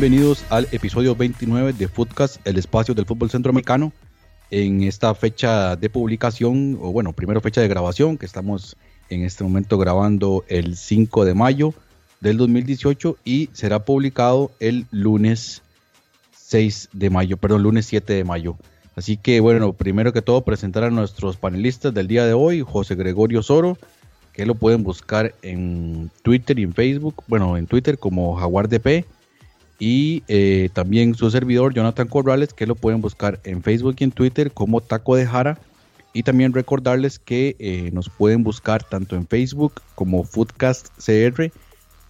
Bienvenidos al episodio 29 de Footcast, el espacio del fútbol centroamericano. En esta fecha de publicación, o bueno, primero fecha de grabación, que estamos en este momento grabando el 5 de mayo del 2018 y será publicado el lunes 6 de mayo, perdón, lunes 7 de mayo. Así que bueno, primero que todo presentar a nuestros panelistas del día de hoy, José Gregorio Soro, que lo pueden buscar en Twitter y en Facebook, bueno, en Twitter como Jaguar DP y eh, también su servidor Jonathan Corrales que lo pueden buscar en Facebook y en Twitter como Taco de Jara y también recordarles que eh, nos pueden buscar tanto en Facebook como Foodcast CR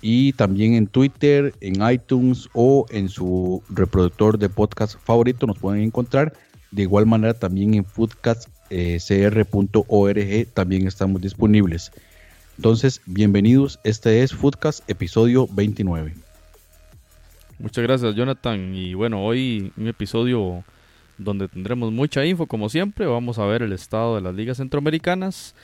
y también en Twitter, en iTunes o en su reproductor de podcast favorito nos pueden encontrar. De igual manera también en foodcastcr.org también estamos disponibles. Entonces, bienvenidos, este es Foodcast episodio 29. Muchas gracias Jonathan. Y bueno, hoy un episodio donde tendremos mucha info como siempre, vamos a ver el estado de las ligas centroamericanas,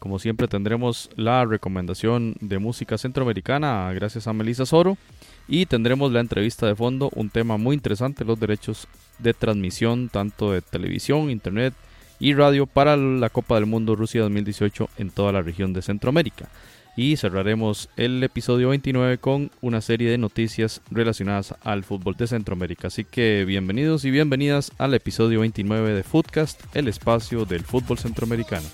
como siempre tendremos la recomendación de música centroamericana gracias a Melissa Soro. Y tendremos la entrevista de fondo, un tema muy interesante, los derechos de transmisión tanto de televisión, internet y radio para la Copa del Mundo Rusia 2018 en toda la región de Centroamérica y cerraremos el episodio 29 con una serie de noticias relacionadas al fútbol de Centroamérica. Así que bienvenidos y bienvenidas al episodio 29 de Footcast, el espacio del fútbol centroamericano.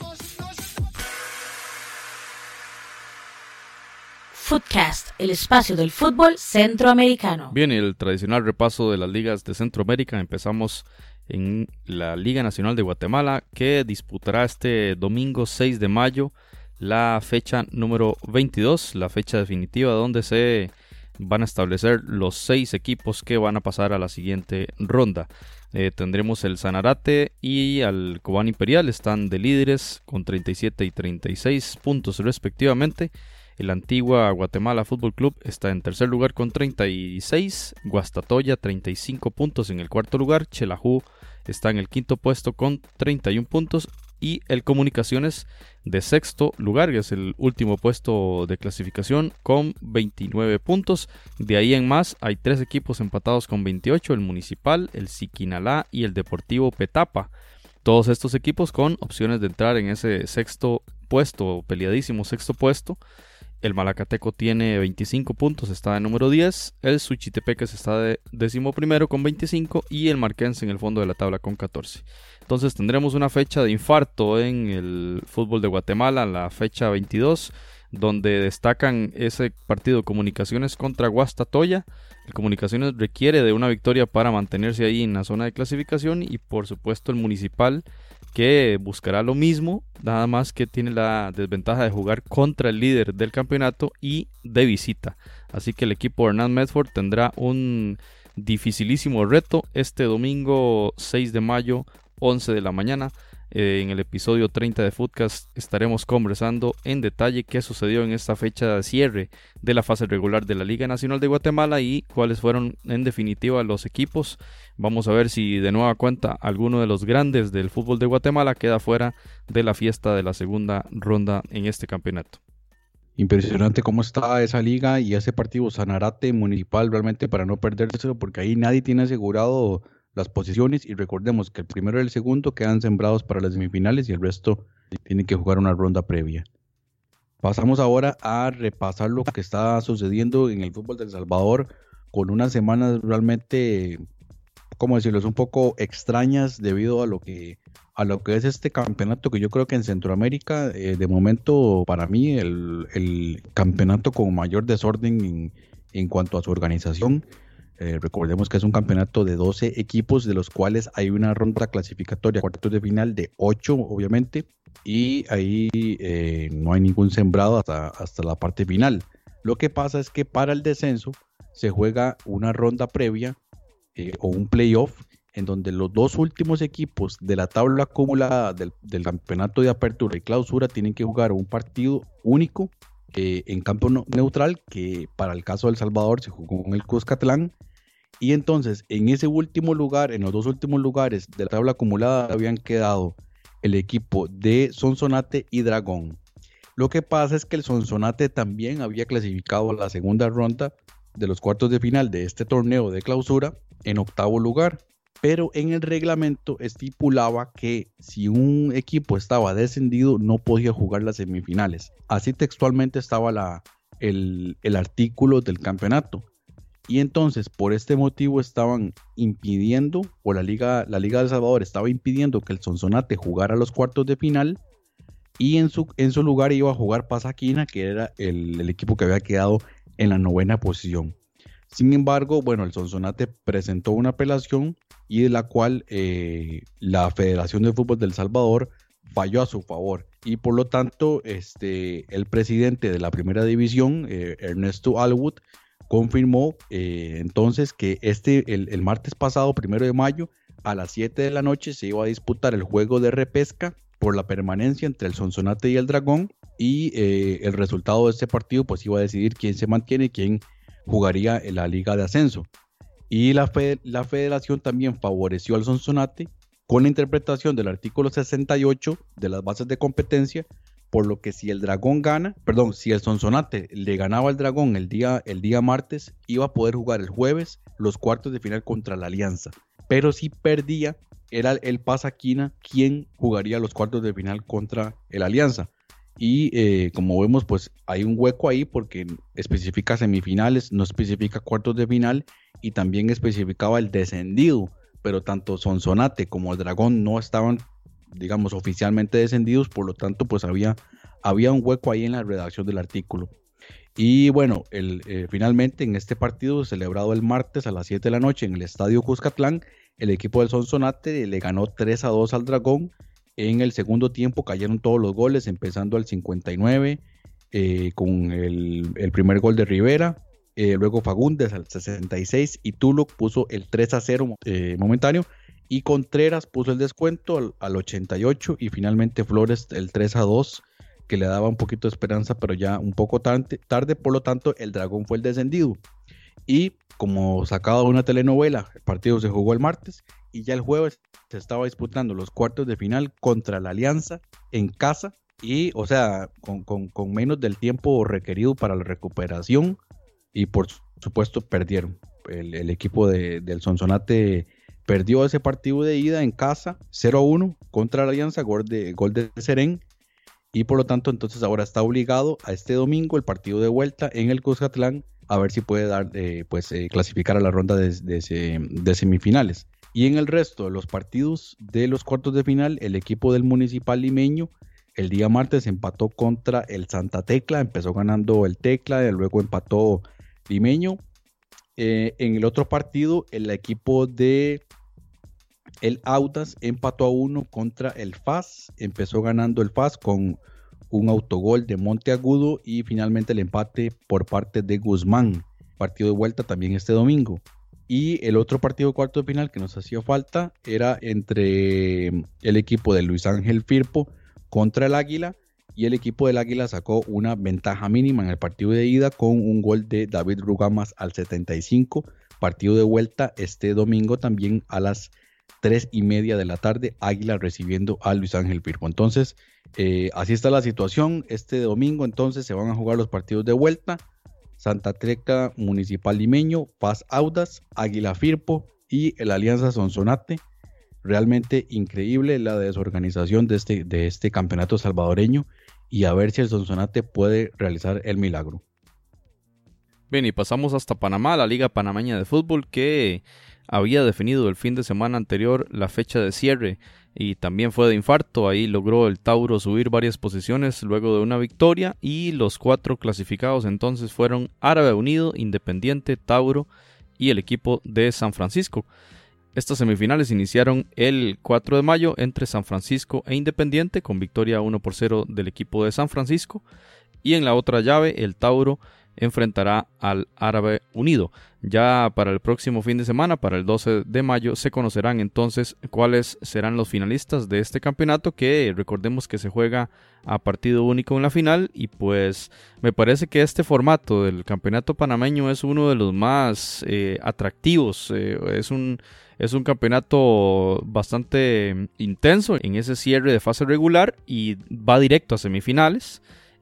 Footcast, el espacio del fútbol centroamericano. Bien, el tradicional repaso de las ligas de Centroamérica. Empezamos en la Liga Nacional de Guatemala que disputará este domingo 6 de mayo la fecha número 22, la fecha definitiva donde se van a establecer los seis equipos que van a pasar a la siguiente ronda. Eh, tendremos el Sanarate y al Cobán Imperial, están de líderes con 37 y 36 puntos respectivamente. El Antigua Guatemala Fútbol Club está en tercer lugar con 36, Guastatoya 35 puntos en el cuarto lugar, Chelajú está en el quinto puesto con 31 puntos y el Comunicaciones de sexto lugar, que es el último puesto de clasificación con 29 puntos. De ahí en más hay tres equipos empatados con 28, el Municipal, el Siquinalá y el Deportivo Petapa. Todos estos equipos con opciones de entrar en ese sexto puesto, peleadísimo sexto puesto. El Malacateco tiene 25 puntos, está de número 10. El Suchitepeques está de décimo primero con 25 y el Marquense en el fondo de la tabla con 14. Entonces tendremos una fecha de infarto en el fútbol de Guatemala, la fecha 22, donde destacan ese partido Comunicaciones contra Guastatoya. El Comunicaciones requiere de una victoria para mantenerse ahí en la zona de clasificación y por supuesto el Municipal que buscará lo mismo, nada más que tiene la desventaja de jugar contra el líder del campeonato y de visita. Así que el equipo Hernán Medford tendrá un dificilísimo reto este domingo 6 de mayo 11 de la mañana. Eh, en el episodio 30 de Footcast estaremos conversando en detalle qué sucedió en esta fecha de cierre de la fase regular de la Liga Nacional de Guatemala y cuáles fueron en definitiva los equipos. Vamos a ver si de nueva cuenta alguno de los grandes del fútbol de Guatemala queda fuera de la fiesta de la segunda ronda en este campeonato. Impresionante cómo está esa liga y ese partido Sanarate Municipal realmente para no perdérselo porque ahí nadie tiene asegurado las posiciones y recordemos que el primero y el segundo quedan sembrados para las semifinales y el resto tienen que jugar una ronda previa. Pasamos ahora a repasar lo que está sucediendo en el fútbol del Salvador con unas semanas realmente, ¿cómo decirlo?, un poco extrañas debido a lo que a lo que es este campeonato que yo creo que en Centroamérica, eh, de momento, para mí, el, campeonato con mayor desorden en, en cuanto a su organización Eh, recordemos que es un campeonato de 12 equipos, de los cuales hay una ronda clasificatoria, cuartos de final de 8, obviamente, y ahí eh, no hay ningún sembrado hasta, hasta la parte final. Lo que pasa es que para el descenso se juega una ronda previa eh, o un playoff en donde los dos últimos equipos de la tabla acumulada del, campeonato de apertura y clausura tienen que jugar un partido único eh, en campo neutral, que para el caso del Salvador se jugó en el Cuscatlán. Y entonces, en ese último lugar, en los dos últimos lugares de la tabla acumulada, habían quedado el equipo de Sonsonate y Dragón. Lo que pasa es que el Sonsonate también había clasificado a la segunda ronda de los cuartos de final de este torneo de clausura en octavo lugar pero en el reglamento estipulaba que si un equipo estaba descendido no podía jugar las semifinales. Así textualmente estaba el, artículo del campeonato. Y entonces por este motivo estaban impidiendo, o la Liga, la Liga de Salvador estaba impidiendo que el Sonsonate jugara los cuartos de final. Y en su, en su lugar iba a jugar Pasaquina, que era el equipo que había quedado en la novena posición. Sin embargo, bueno, el Sonsonate presentó una apelación y de la cual eh, la Federación de Fútbol del Salvador falló a su favor. Y por lo tanto, este, el presidente de la primera división, eh, Ernesto Alwood, confirmó eh, entonces que este, el, el, martes pasado, primero de mayo, a las 7 de la noche, se iba a disputar el juego de repesca por la permanencia entre el Sonsonate y el Dragón. Y el resultado de este partido, pues iba a decidir quién se mantiene y quién jugaría en la liga de ascenso. Y la, la federación también favoreció al Sonsonate con la interpretación del artículo 68 de las bases de competencia, por lo que si el dragón gana, perdón, si el Sonsonate le ganaba al dragón el día, el día martes, iba a poder jugar el jueves los cuartos de final contra la Alianza. Pero si perdía, era el Pasaquina quien jugaría los cuartos de final contra el Alianza. Y eh, como vemos, pues hay un hueco ahí porque especifica semifinales, no especifica cuartos de final y también especificaba el descendido. Pero tanto Sonsonate como el Dragón no estaban, digamos, oficialmente descendidos, por lo tanto, pues había, había un hueco ahí en la redacción del artículo. Y bueno, el, eh, finalmente en este partido celebrado el martes a las 7 de la noche en el Estadio Cuscatlán, el equipo del Sonsonate le ganó 3 a 2 al Dragón en el segundo tiempo cayeron todos los goles, empezando al 59 eh, con el, primer gol de Rivera. Eh, luego Fagundes al 66 y Tuluk puso el 3 a 0 eh, momentáneo. Y Contreras puso el descuento al, 88 y finalmente Flores el 3 a 2 que le daba un poquito de esperanza, pero ya un poco tarde, por lo tanto el Dragón fue el descendido. Y como sacado de una telenovela, el partido se jugó el martes y ya el jueves se estaba disputando los cuartos de final contra la Alianza en casa y, o sea, con, menos del tiempo requerido para la recuperación y por supuesto perdieron. El, equipo del Sonsonate perdió ese partido de ida en casa 0-1 contra la Alianza, gol de, gol de Serén y por lo tanto entonces ahora está obligado a este domingo el partido de vuelta en el Cuscatlán a ver si puede dar, eh, pues, eh, clasificar a la ronda de, de semifinales. Y en el resto de los partidos de los cuartos de final, el equipo del Municipal Limeño el día martes empató contra el Santa Tecla, empezó ganando el Tecla, y luego empató Limeño. Eh, en el otro partido, el equipo de el Audas empató a uno contra el FAS, empezó ganando el FAS con un autogol de Monteagudo y finalmente el empate por parte de Guzmán. Partido de vuelta también este domingo. Y el otro partido cuarto de final que nos hacía falta era entre el equipo de Luis Ángel Firpo contra el Águila. Y el equipo del Águila sacó una ventaja mínima en el partido de ida con un gol de David Rugamas al 75. Partido de vuelta este domingo también a las 3 y media de la tarde. Águila recibiendo a Luis Ángel Firpo. Entonces, eh, así está la situación. Este domingo entonces se van a jugar los partidos de vuelta. Santa Treca Municipal Limeño, Paz Audas, Águila Firpo y el Alianza Sonsonate. Realmente increíble la desorganización de este, de este campeonato salvadoreño y a ver si el Sonsonate puede realizar el milagro. Bien, y pasamos hasta Panamá, la Liga Panameña de Fútbol, que había definido el fin de semana anterior la fecha de cierre y también fue de infarto. Ahí logró el Tauro subir varias posiciones luego de una victoria y los cuatro clasificados entonces fueron Árabe Unido, Independiente, Tauro y el equipo de San Francisco. Estas semifinales iniciaron el 4 de mayo entre San Francisco e Independiente con victoria 1 por 0 del equipo de San Francisco y en la otra llave el Tauro enfrentará al Árabe Unido. Ya para el próximo fin de semana, para el 12 de mayo, se conocerán entonces cuáles serán los finalistas de este campeonato que recordemos que se juega a partido único en la final y pues me parece que este formato del campeonato panameño es uno de los más eh, atractivos. Eh, es un es un campeonato bastante intenso en ese cierre de fase regular y va directo a semifinales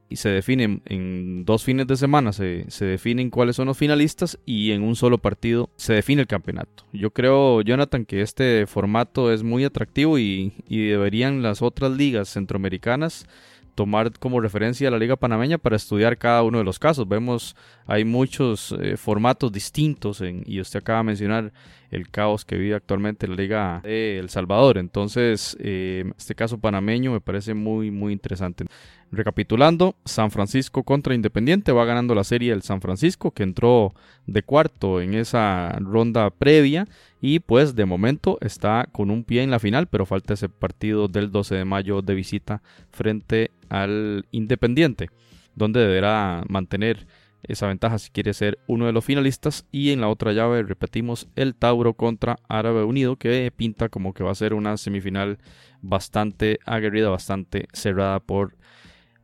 y se definen en dos fines de semana, se, definen cuáles son los finalistas y en un solo partido se define el campeonato. Yo creo, Jonathan, que este formato es muy atractivo y, deberían las otras ligas centroamericanas tomar como referencia a la Liga Panameña para estudiar cada uno de los casos. Vemos, hay muchos eh, formatos distintos y usted acaba de mencionar el caos que vive actualmente la Liga de El Salvador. Entonces, eh, este caso panameño me parece muy, muy interesante. Recapitulando, San Francisco contra Independiente va ganando la serie el San Francisco que entró de cuarto en esa ronda previa y pues de momento está con un pie en la final, pero falta ese partido del 12 de mayo de visita frente al Independiente, donde deberá mantener esa ventaja si quiere ser uno de los finalistas y en la otra llave repetimos el Tauro contra Árabe Unido que pinta como que va a ser una semifinal bastante aguerrida, bastante cerrada por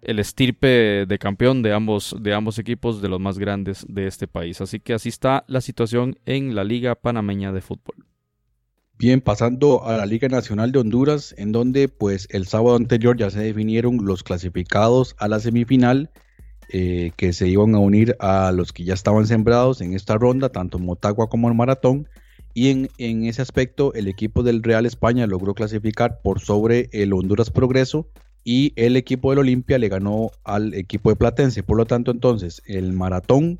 el estirpe de campeón de ambos, de ambos equipos de los más grandes de este país. Así que así está la situación en la Liga Panameña de Fútbol. Bien, pasando a la Liga Nacional de Honduras, en donde pues el sábado anterior ya se definieron los clasificados a la semifinal eh, que se iban a unir a los que ya estaban sembrados en esta ronda, tanto en Motagua como en Maratón. Y en, ese aspecto, el equipo del Real España logró clasificar por sobre el Honduras Progreso y el equipo del Olimpia le ganó al equipo de Platense. Por lo tanto, entonces, el Maratón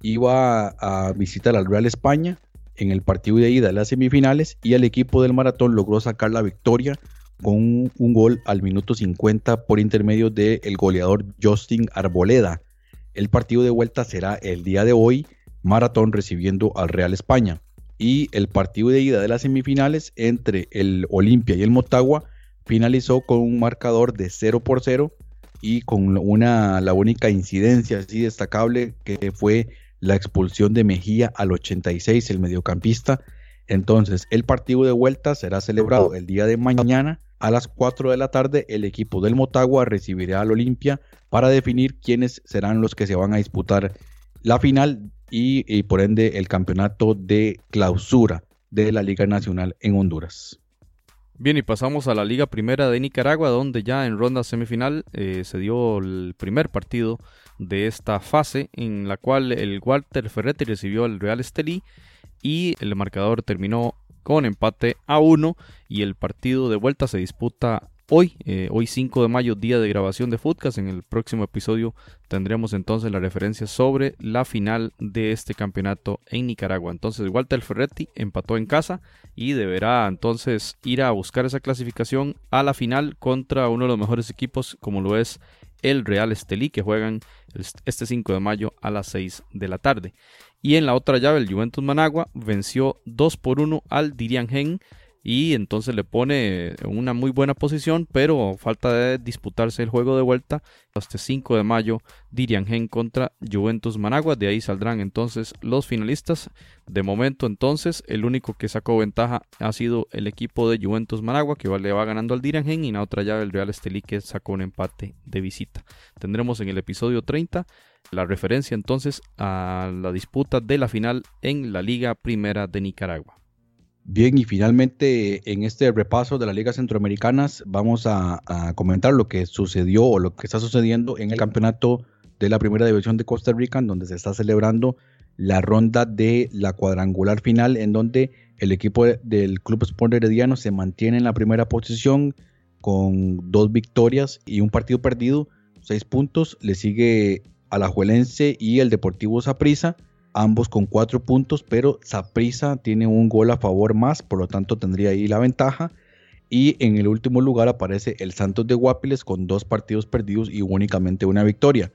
iba a, visitar al Real España en el partido de ida de las semifinales y el equipo del Maratón logró sacar la victoria con un, gol al minuto 50 por intermedio del goleador Justin Arboleda. El partido de vuelta será el día de hoy, Maratón recibiendo al Real España. Y el partido de ida de las semifinales entre el Olimpia y el Motagua finalizó con un marcador de 0 por 0 y con una, la única incidencia así destacable que fue la expulsión de Mejía al 86, el mediocampista. Entonces, el partido de vuelta será celebrado el día de mañana a las 4 de la tarde. El equipo del Motagua recibirá al Olimpia para definir quiénes serán los que se van a disputar la final y, por ende el campeonato de clausura de la Liga Nacional en Honduras. Bien, y pasamos a la Liga Primera de Nicaragua, donde ya en ronda semifinal eh, se dio el primer partido de esta fase, en la cual el Walter Ferretti recibió al Real Estelí y el marcador terminó con empate a uno y el partido de vuelta se disputa hoy, eh, hoy 5 de mayo, día de grabación de Footcast. En el próximo episodio tendremos entonces la referencia sobre la final de este campeonato en Nicaragua. Entonces, Walter Ferretti empató en casa y deberá entonces ir a buscar esa clasificación a la final contra uno de los mejores equipos, como lo es el Real Estelí, que juegan este 5 de mayo a las 6 de la tarde. Y en la otra llave, el Juventus Managua venció 2 por 1 al Dirian Gen y entonces le pone una muy buena posición, pero falta de disputarse el juego de vuelta hasta 5 de mayo Gen contra Juventus Managua, de ahí saldrán entonces los finalistas. De momento entonces el único que sacó ventaja ha sido el equipo de Juventus Managua que le va ganando al Gen y en la otra llave el Real Estelí que sacó un empate de visita. Tendremos en el episodio 30 la referencia entonces a la disputa de la final en la Liga Primera de Nicaragua. Bien, y finalmente en este repaso de las ligas centroamericanas vamos a, comentar lo que sucedió o lo que está sucediendo en el campeonato de la primera división de Costa Rica, donde se está celebrando la ronda de la cuadrangular final, en donde el equipo del Club Sport Herediano se mantiene en la primera posición con dos victorias y un partido perdido, seis puntos. Le sigue Alajuelense y el Deportivo Saprissa ambos con cuatro puntos, pero Saprisa tiene un gol a favor más, por lo tanto tendría ahí la ventaja. Y en el último lugar aparece el Santos de Guapiles con dos partidos perdidos y únicamente una victoria.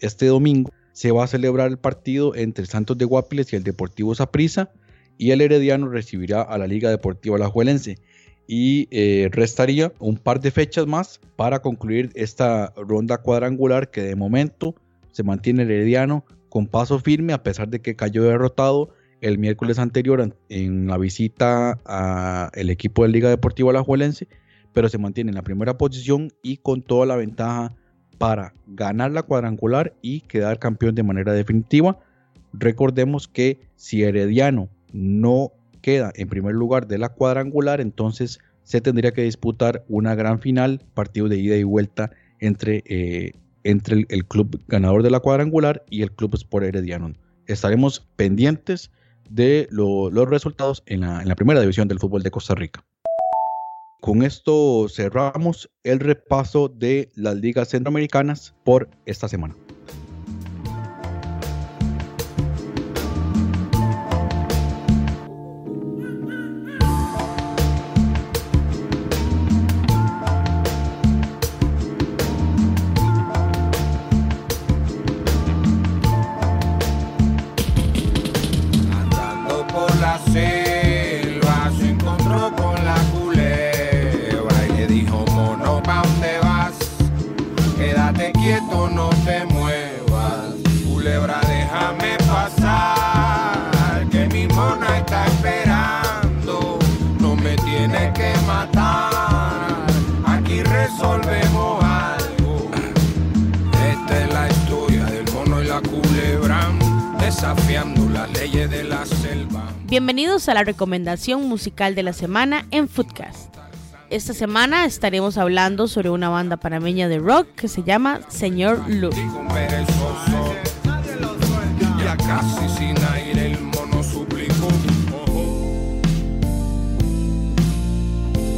Este domingo se va a celebrar el partido entre el Santos de Guapiles y el Deportivo Saprissa y el Herediano recibirá a la Liga Deportiva Alajuelense y eh, restaría un par de fechas más para concluir esta ronda cuadrangular que de momento se mantiene el Herediano con paso firme a pesar de que cayó derrotado el miércoles anterior en la visita al equipo de Liga Deportiva Alajuelense, pero se mantiene en la primera posición y con toda la ventaja para ganar la cuadrangular y quedar campeón de manera definitiva. Recordemos que si Herediano no queda en primer lugar de la cuadrangular, entonces se tendría que disputar una gran final, partido de ida y vuelta entre, eh, entre el, club ganador de la cuadrangular y el club Sport Herediano. Estaremos pendientes de los resultados en la, primera división del fútbol de Costa Rica. Con esto cerramos el repaso de las ligas centroamericanas por esta semana. La recomendación musical de la semana en Footcast. Esta semana estaremos hablando sobre una banda panameña de rock que se llama Señor Lu.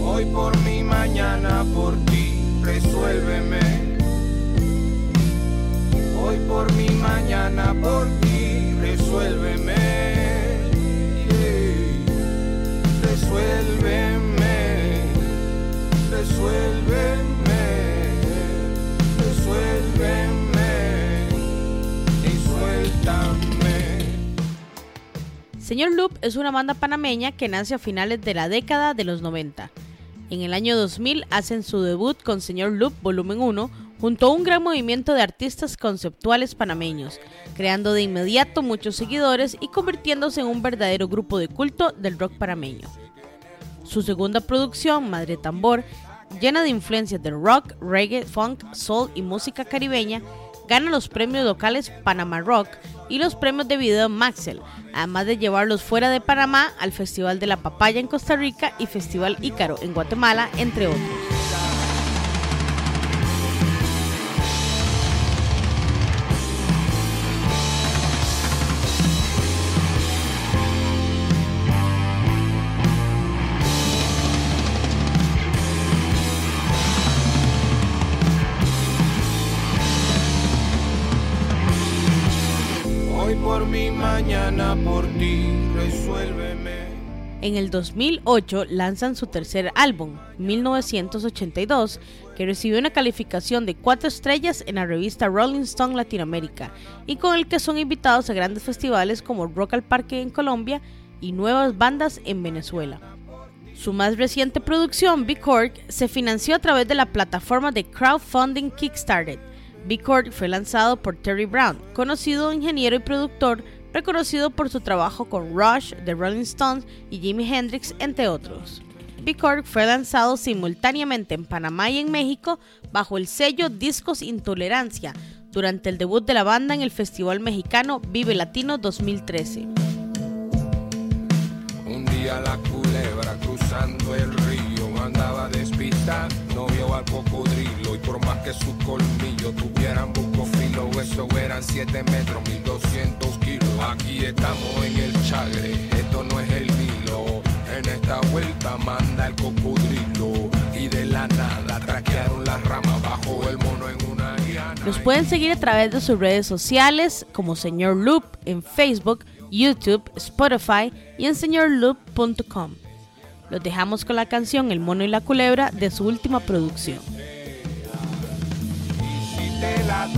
Hoy por mi mañana por ti, resuélveme. Hoy por mi mañana por ti, resuélveme, Señor Loop es una banda panameña que nace a finales de la década de los 90. En el año 2000 hacen su debut con Señor Loop Volumen 1 junto a un gran movimiento de artistas conceptuales panameños, creando de inmediato muchos seguidores y convirtiéndose en un verdadero grupo de culto del rock panameño. Su segunda producción, Madre Tambor, llena de influencias del rock, reggae, funk, soul y música caribeña, gana los premios locales Panama Rock y los premios de video Maxel, además de llevarlos fuera de Panamá al Festival de la Papaya en Costa Rica y Festival Ícaro en Guatemala, entre otros. Por ti, resuélveme. En el 2008 lanzan su tercer álbum, 1982, que recibió una calificación de 4 estrellas en la revista Rolling Stone Latinoamérica y con el que son invitados a grandes festivales como Rock al Parque en Colombia y nuevas bandas en Venezuela. Su más reciente producción, Big Cork, se financió a través de la plataforma de crowdfunding Kickstarter. Big Cork fue lanzado por Terry Brown, conocido ingeniero y productor reconocido por su trabajo con Rush, The Rolling Stones y Jimi Hendrix, entre otros. B-Corp fue lanzado simultáneamente en Panamá y en México bajo el sello Discos Intolerancia durante el debut de la banda en el festival mexicano Vive Latino 2013. Un día la culebra cruzando el río andaba no vio al cocodrilo y por más que tuvieran eso eran 7 metros, 1200 kilos. Aquí estamos en el chagre, esto no es el Nilo. En esta vuelta manda el cocodrilo y de la nada traquearon las ramas bajo el mono en una guiana. Los pueden seguir a través de sus redes sociales como Señor Loop en Facebook, YouTube, Spotify y en señorloop.com. Los dejamos con la canción El mono y la culebra de su última producción. Y si te la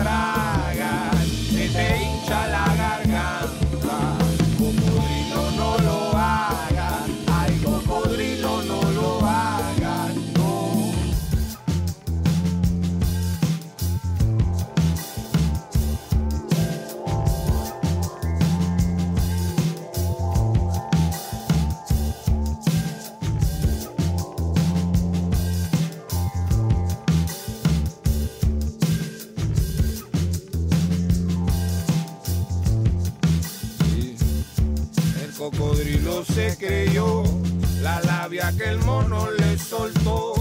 cocodrilo se creyó la labia que el mono le soltó.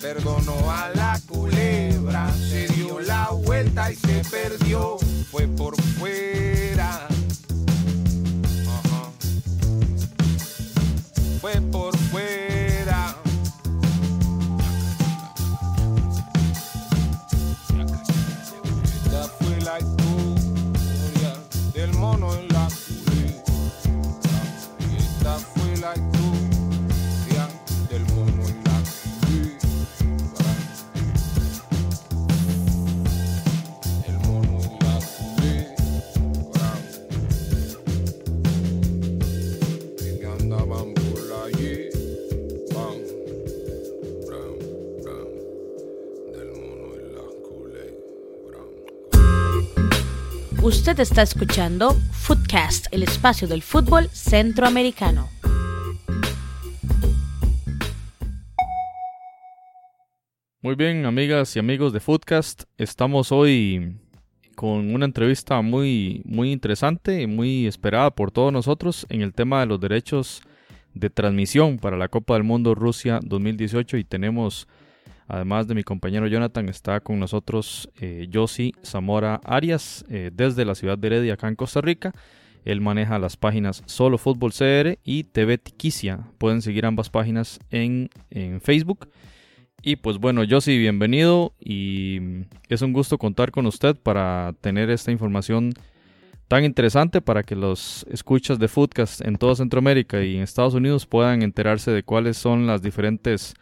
Perdonó a la culebra, se dio la vuelta y se perdió. Fue por fuera. Fue por fuera. Usted está escuchando Footcast, el espacio del fútbol centroamericano. Muy bien, amigas y amigos de Foodcast, estamos hoy con una entrevista muy, muy interesante y muy esperada por todos nosotros en el tema de los derechos de transmisión para la Copa del Mundo Rusia 2018 y tenemos, además de mi compañero Jonathan, está con nosotros eh, Zamora Arias eh, desde la ciudad de Heredia, acá en Costa Rica. Él maneja las páginas Solo Fútbol CR y TV Tiquicia. Pueden seguir ambas páginas en, en Facebook. Y pues bueno, Josi, bienvenido y mm, es un gusto contar con usted para tener esta información tan interesante para que los escuchas de Foodcast en toda Centroamérica y en Estados Unidos puedan enterarse de cuáles son las diferentes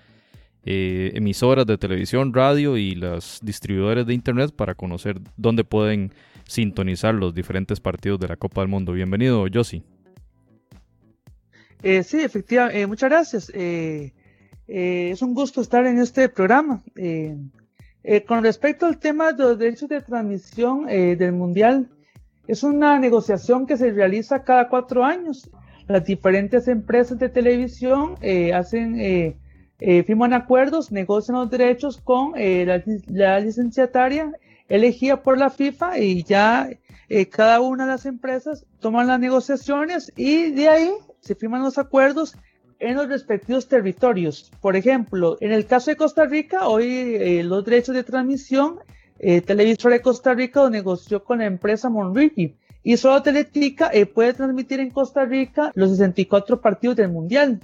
eh, emisoras de televisión, radio y los distribuidores de internet para conocer dónde pueden sintonizar los diferentes partidos de la Copa del Mundo. Bienvenido, Josi. Eh, sí, efectivamente, eh, muchas gracias. Eh, eh, es un gusto estar en este programa. Con respecto al tema de los derechos de transmisión del Mundial, es una negociación que se realiza cada cuatro años. Las diferentes empresas de televisión hacen, eh, firman acuerdos, negocian los derechos con eh, la, licenciataria elegida por la FIFA y ya eh, cada una de las empresas toman las negociaciones y de ahí se firman los acuerdos en los respectivos territorios. Por ejemplo, en el caso de Costa Rica, hoy eh, los derechos de transmisión, Televisora de Costa Rica lo negoció con la empresa Monrigi y solo Teletica puede transmitir en Costa Rica los 64 partidos del Mundial.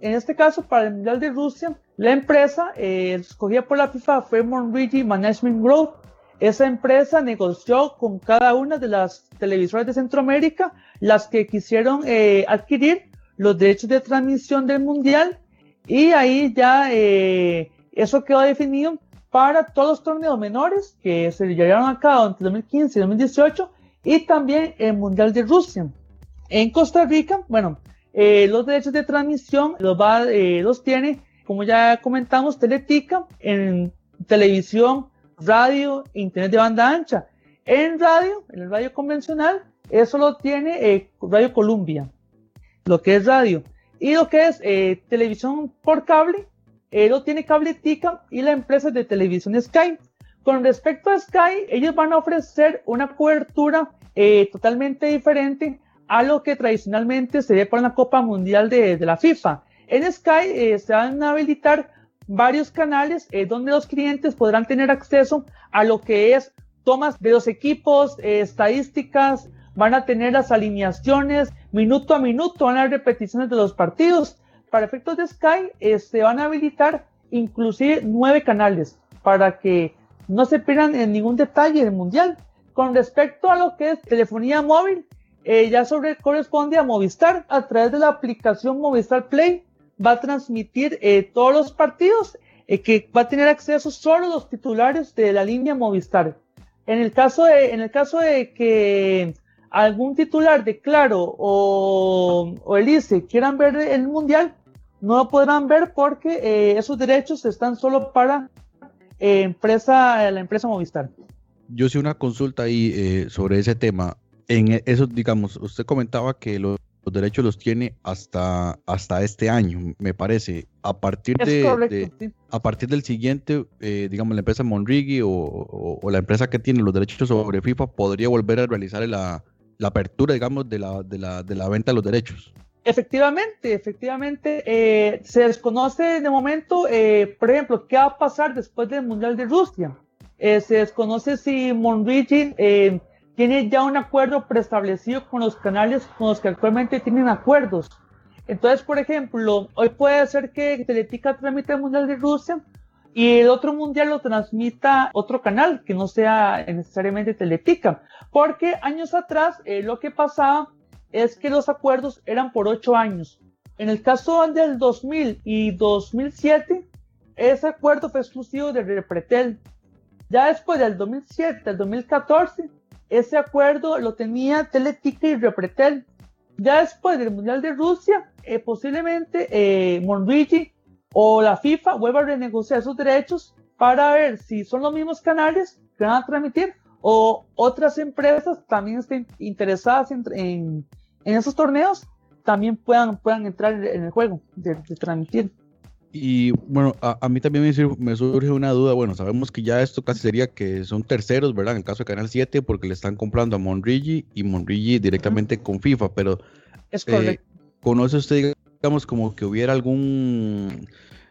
En este caso, para el Mundial de Rusia, la empresa eh, escogida por la FIFA fue Monrigi Management Group. Esa empresa negoció con cada una de las televisoras de Centroamérica las que quisieron eh, adquirir los derechos de transmisión del mundial y ahí ya eh, eso quedó definido para todos los torneos menores que se llevaron a cabo entre 2015 y 2018 y también el mundial de Rusia. En Costa Rica, bueno, eh, los derechos de transmisión los, va, eh, los tiene, como ya comentamos, Teletica en televisión, radio, internet de banda ancha. En radio, en el radio convencional, eso lo tiene eh, Radio Columbia lo que es radio. Y lo que es televisión por cable, lo tiene Cable Tica y la empresa de televisión Sky. Con respecto a Sky, ellos van a ofrecer una cobertura totalmente diferente a lo que tradicionalmente se ve para la Copa Mundial de, de la FIFA. En Sky eh, se van a habilitar varios canales eh, donde los clientes podrán tener acceso a lo que es tomas de los equipos, eh, estadísticas, van a tener las alineaciones minuto a minuto, van a haber repeticiones de los partidos. Para efectos de Sky, eh, se van a habilitar inclusive nueve canales para que no se pierdan en ningún detalle del mundial. Con respecto a lo que es telefonía móvil, eh, ya sobre corresponde a Movistar a través de la aplicación Movistar Play va a transmitir eh, todos los partidos eh, que va a tener acceso solo los titulares de la línea Movistar. En el caso de, en el caso de que algún titular de Claro o, o Elise quieran ver el mundial, no lo podrán ver porque eh, esos derechos están solo para empresa, la empresa Movistar. Yo hice una consulta ahí sobre ese tema. En e- eso, digamos, usted comentaba que lo- los derechos los tiene hasta, hasta este año, me parece. A partir de, correcto, de- sí. a partir del siguiente, eh, digamos, la empresa Monrigi o, o- o la empresa que tiene los derechos sobre FIFA podría volver a realizar la, la apertura, digamos, de la, de la, de la venta de los derechos. Efectivamente, efectivamente, eh, se desconoce de momento, eh, por ejemplo, qué va a pasar después del Mundial de Rusia. Eh, se desconoce si Monrigi tiene ya un acuerdo preestablecido con los canales con los que actualmente tienen acuerdos. Entonces, por ejemplo, hoy puede ser que Teletica transmita el Mundial de Rusia y el otro Mundial lo transmita otro canal que no sea necesariamente Teletica. Porque años atrás lo que pasaba es que los acuerdos eran por ocho años. En el caso del 2000 y 2007, ese acuerdo fue exclusivo de Repretel. Ya después del 2007 al 2014, ese acuerdo lo tenía Teletica y Repretel. Ya después del Mundial de Rusia, eh, posiblemente eh, Monrigi o la FIFA vuelva a renegociar sus derechos para ver si son los mismos canales que van a transmitir o otras empresas también estén interesadas en, en esos torneos también puedan, puedan entrar en el juego de, transmitir. Y bueno, a, mí también me, surge una duda. Bueno, sabemos que ya esto casi sería que son terceros, ¿verdad? En el caso de Canal 7, porque le están comprando a Monrigi y Monrigi directamente con FIFA, pero. Es eh. ¿Conoce usted, digamos, como que hubiera algún.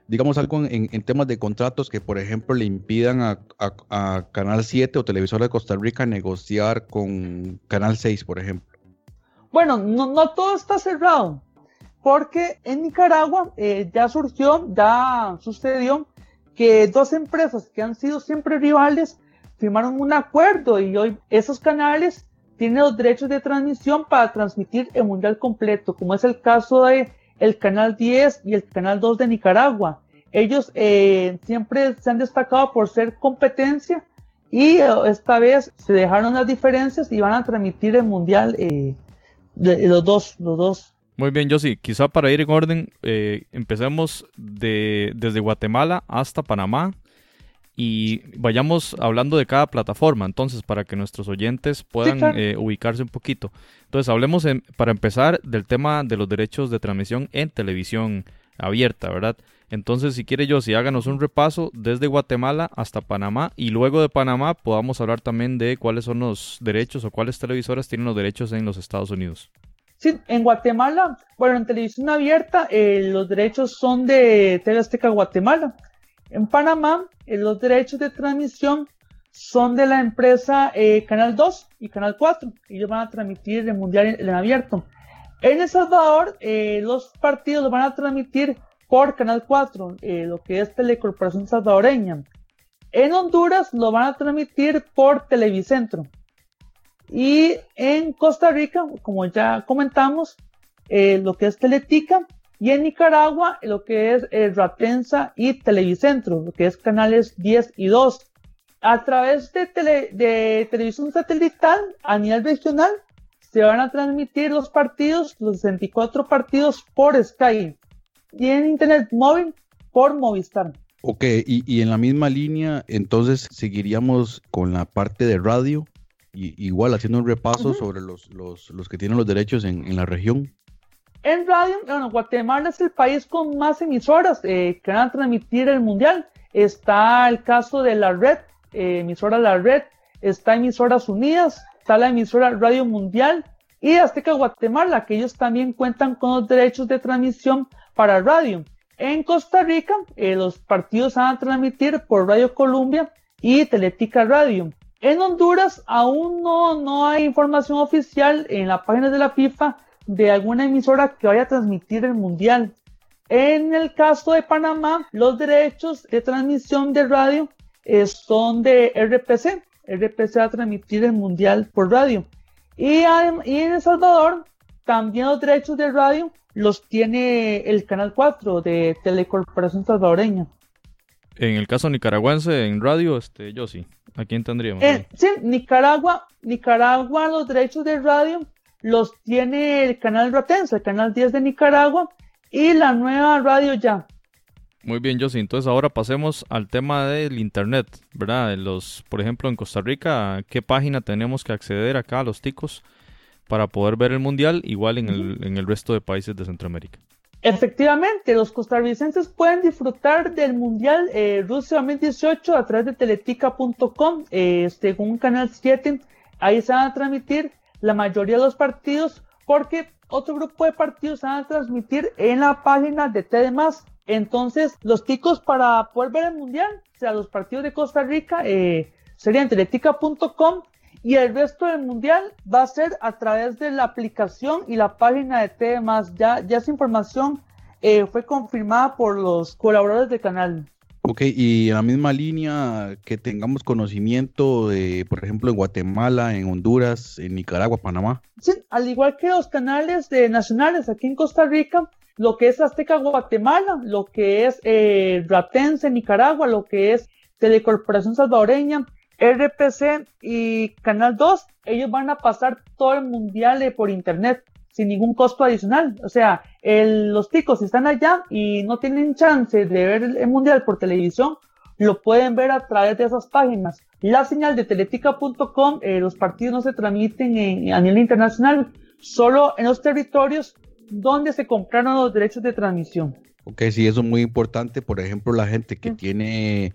Digamos, algo en, temas de contratos que, por ejemplo, le impidan a, a Canal 7 o Televisor de Costa Rica negociar con Canal 6, por ejemplo? Bueno, no, no todo está cerrado, porque en Nicaragua eh, ya surgió, ya sucedió que dos empresas que han sido siempre rivales firmaron un acuerdo y hoy esos canales tienen los derechos de transmisión para transmitir el mundial completo, como es el caso de el canal 10 y el canal 2 de Nicaragua. Ellos eh, siempre se han destacado por ser competencia y eh, esta vez se dejaron las diferencias y van a transmitir el mundial eh, los dos, los dos. Muy bien, Josi. Quizá para ir en orden, eh, empecemos de, desde Guatemala hasta Panamá y vayamos hablando de cada plataforma, entonces, para que nuestros oyentes puedan eh, ubicarse un poquito. Entonces, hablemos para empezar del tema de los derechos de transmisión en televisión abierta, ¿verdad? Entonces, si quiere yo, si háganos un repaso desde Guatemala hasta Panamá y luego de Panamá podamos hablar también de cuáles son los derechos o cuáles televisoras tienen los derechos en los Estados Unidos. Sí, en Guatemala, bueno, en televisión abierta eh, los derechos son de TV Guatemala. En Panamá, eh, los derechos de transmisión son de la empresa eh, Canal 2 y Canal 4. Ellos van a transmitir el Mundial en, abierto. En El Salvador, los partidos los van a transmitir por Canal 4, eh, lo que es Telecorporación Salvadoreña. En Honduras lo van a transmitir por Televicentro. Y en Costa Rica, como ya comentamos, eh, lo que es Teletica. Y en Nicaragua, lo que es eh, Ratensa y Televicentro, lo que es canales 10 y 2. A través de, de televisión satelital a nivel regional, se van a transmitir los partidos, los 64 partidos por Sky y en internet móvil por Movistar. Ok, y, en la misma línea, entonces seguiríamos con la parte de radio, y, igual haciendo un repaso sobre los, los, los, que tienen los derechos en, en, la región. En radio, bueno, Guatemala es el país con más emisoras eh, que van a transmitir el mundial. Está el caso de la red, eh, emisora La Red, está Emisoras Unidas, está la emisora Radio Mundial y Azteca Guatemala, que ellos también cuentan con los derechos de transmisión para radio. En Costa Rica, eh, los partidos van a transmitir por Radio Columbia y Teletica Radio. En Honduras aún no, no hay información oficial en la página de la FIFA de alguna emisora que vaya a transmitir el Mundial. En el caso de Panamá, los derechos de transmisión de radio eh, son de RPC. RPC va a transmitir el Mundial por radio. Y, y en El Salvador, también los derechos de radio los tiene el Canal 4 de Telecorporación Salvadoreña. En el caso nicaragüense, en radio, este, yo sí. ¿A quién tendríamos? Eh, sí, Nicaragua, Nicaragua, los derechos de radio los tiene el canal Ratensa, el canal 10 de Nicaragua y la nueva radio ya. Muy bien, Josie. Entonces ahora pasemos al tema del internet, ¿verdad? Los, por ejemplo, en Costa Rica, ¿qué página tenemos que acceder acá a los ticos? para poder ver el mundial, igual en el, en el resto de países de Centroamérica. Efectivamente, los costarricenses pueden disfrutar del Mundial eh, Rusia 2018 a través de teletica.com, eh, según Canal 7. Ahí se van a transmitir la mayoría de los partidos porque otro grupo de partidos van a transmitir en la página de TD+. Entonces, los ticos para poder ver el mundial, o sea, los partidos de Costa Rica, eh, serían teletica.com y el resto del mundial va a ser a través de la aplicación y la página de TD+. Ya, ya esa información eh, fue confirmada por los colaboradores del canal. Ok, y en la misma línea que tengamos conocimiento de, por ejemplo, en Guatemala, en Honduras, en Nicaragua, Panamá. Sí, al igual que los canales de nacionales aquí en Costa Rica, lo que es Azteca Guatemala, lo que es eh, Ratense Nicaragua, lo que es Telecorporación Salvadoreña, RPC y Canal 2, ellos van a pasar todo el mundial eh, por internet sin ningún costo adicional. O sea, los ticos están allá y no tienen chance de ver el mundial por televisión, lo pueden ver a través de esas páginas. La señal de teletica.com, eh, los partidos no se transmiten a nivel internacional, solo en los territorios donde se compraron los derechos de transmisión. Ok, sí, eso es muy importante. Por ejemplo, la gente que tiene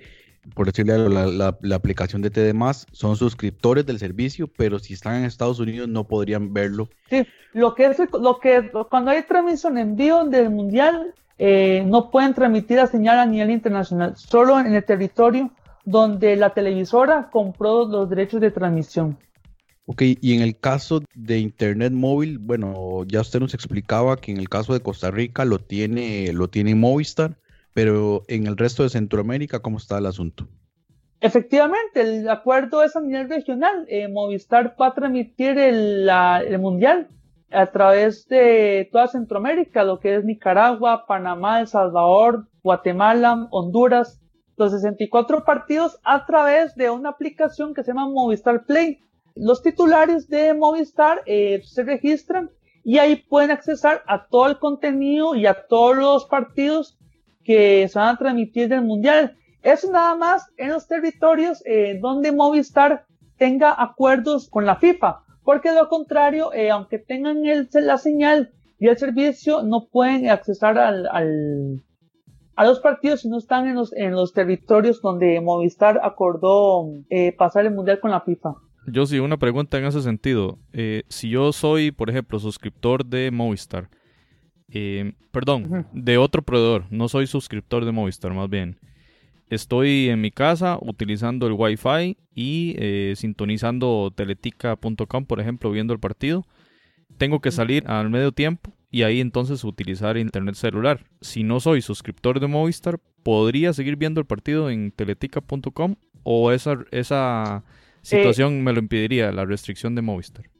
por decirle la, la, aplicación de TD son suscriptores del servicio, pero si están en Estados Unidos no podrían verlo. Sí, lo que es lo que cuando hay transmisión en vivo del mundial, eh, no pueden transmitir la señal a nivel internacional, solo en el territorio donde la televisora compró los derechos de transmisión. Ok, y en el caso de Internet móvil, bueno, ya usted nos explicaba que en el caso de Costa Rica lo tiene, lo tiene Movistar pero en el resto de Centroamérica, ¿cómo está el asunto? Efectivamente, el acuerdo es a nivel regional. Eh, Movistar va a transmitir el, Mundial a través de toda Centroamérica, lo que es Nicaragua, Panamá, El Salvador, Guatemala, Honduras, los 64 partidos a través de una aplicación que se llama Movistar Play. Los titulares de Movistar eh, se registran y ahí pueden accesar a todo el contenido y a todos los partidos que se van a transmitir del mundial. Eso nada más en los territorios eh, donde Movistar tenga acuerdos con la FIFA, porque de lo contrario, eh, aunque tengan el, la señal y el servicio, no pueden accesar al, a los partidos si no están en los, en los territorios donde Movistar acordó eh, pasar el mundial con la FIFA. Yo sí, una pregunta en ese sentido. si yo soy, por ejemplo, suscriptor de Movistar, eh, perdón, de otro proveedor. No soy suscriptor de Movistar, más bien. Estoy en mi casa utilizando el Wi-Fi y eh, sintonizando teletica.com, por ejemplo, viendo el partido. Tengo que salir al medio tiempo y ahí entonces utilizar internet celular. Si no soy suscriptor de Movistar, ¿podría seguir viendo el partido en teletica.com o esa, esa situación me lo impediría, la restricción de Movistar?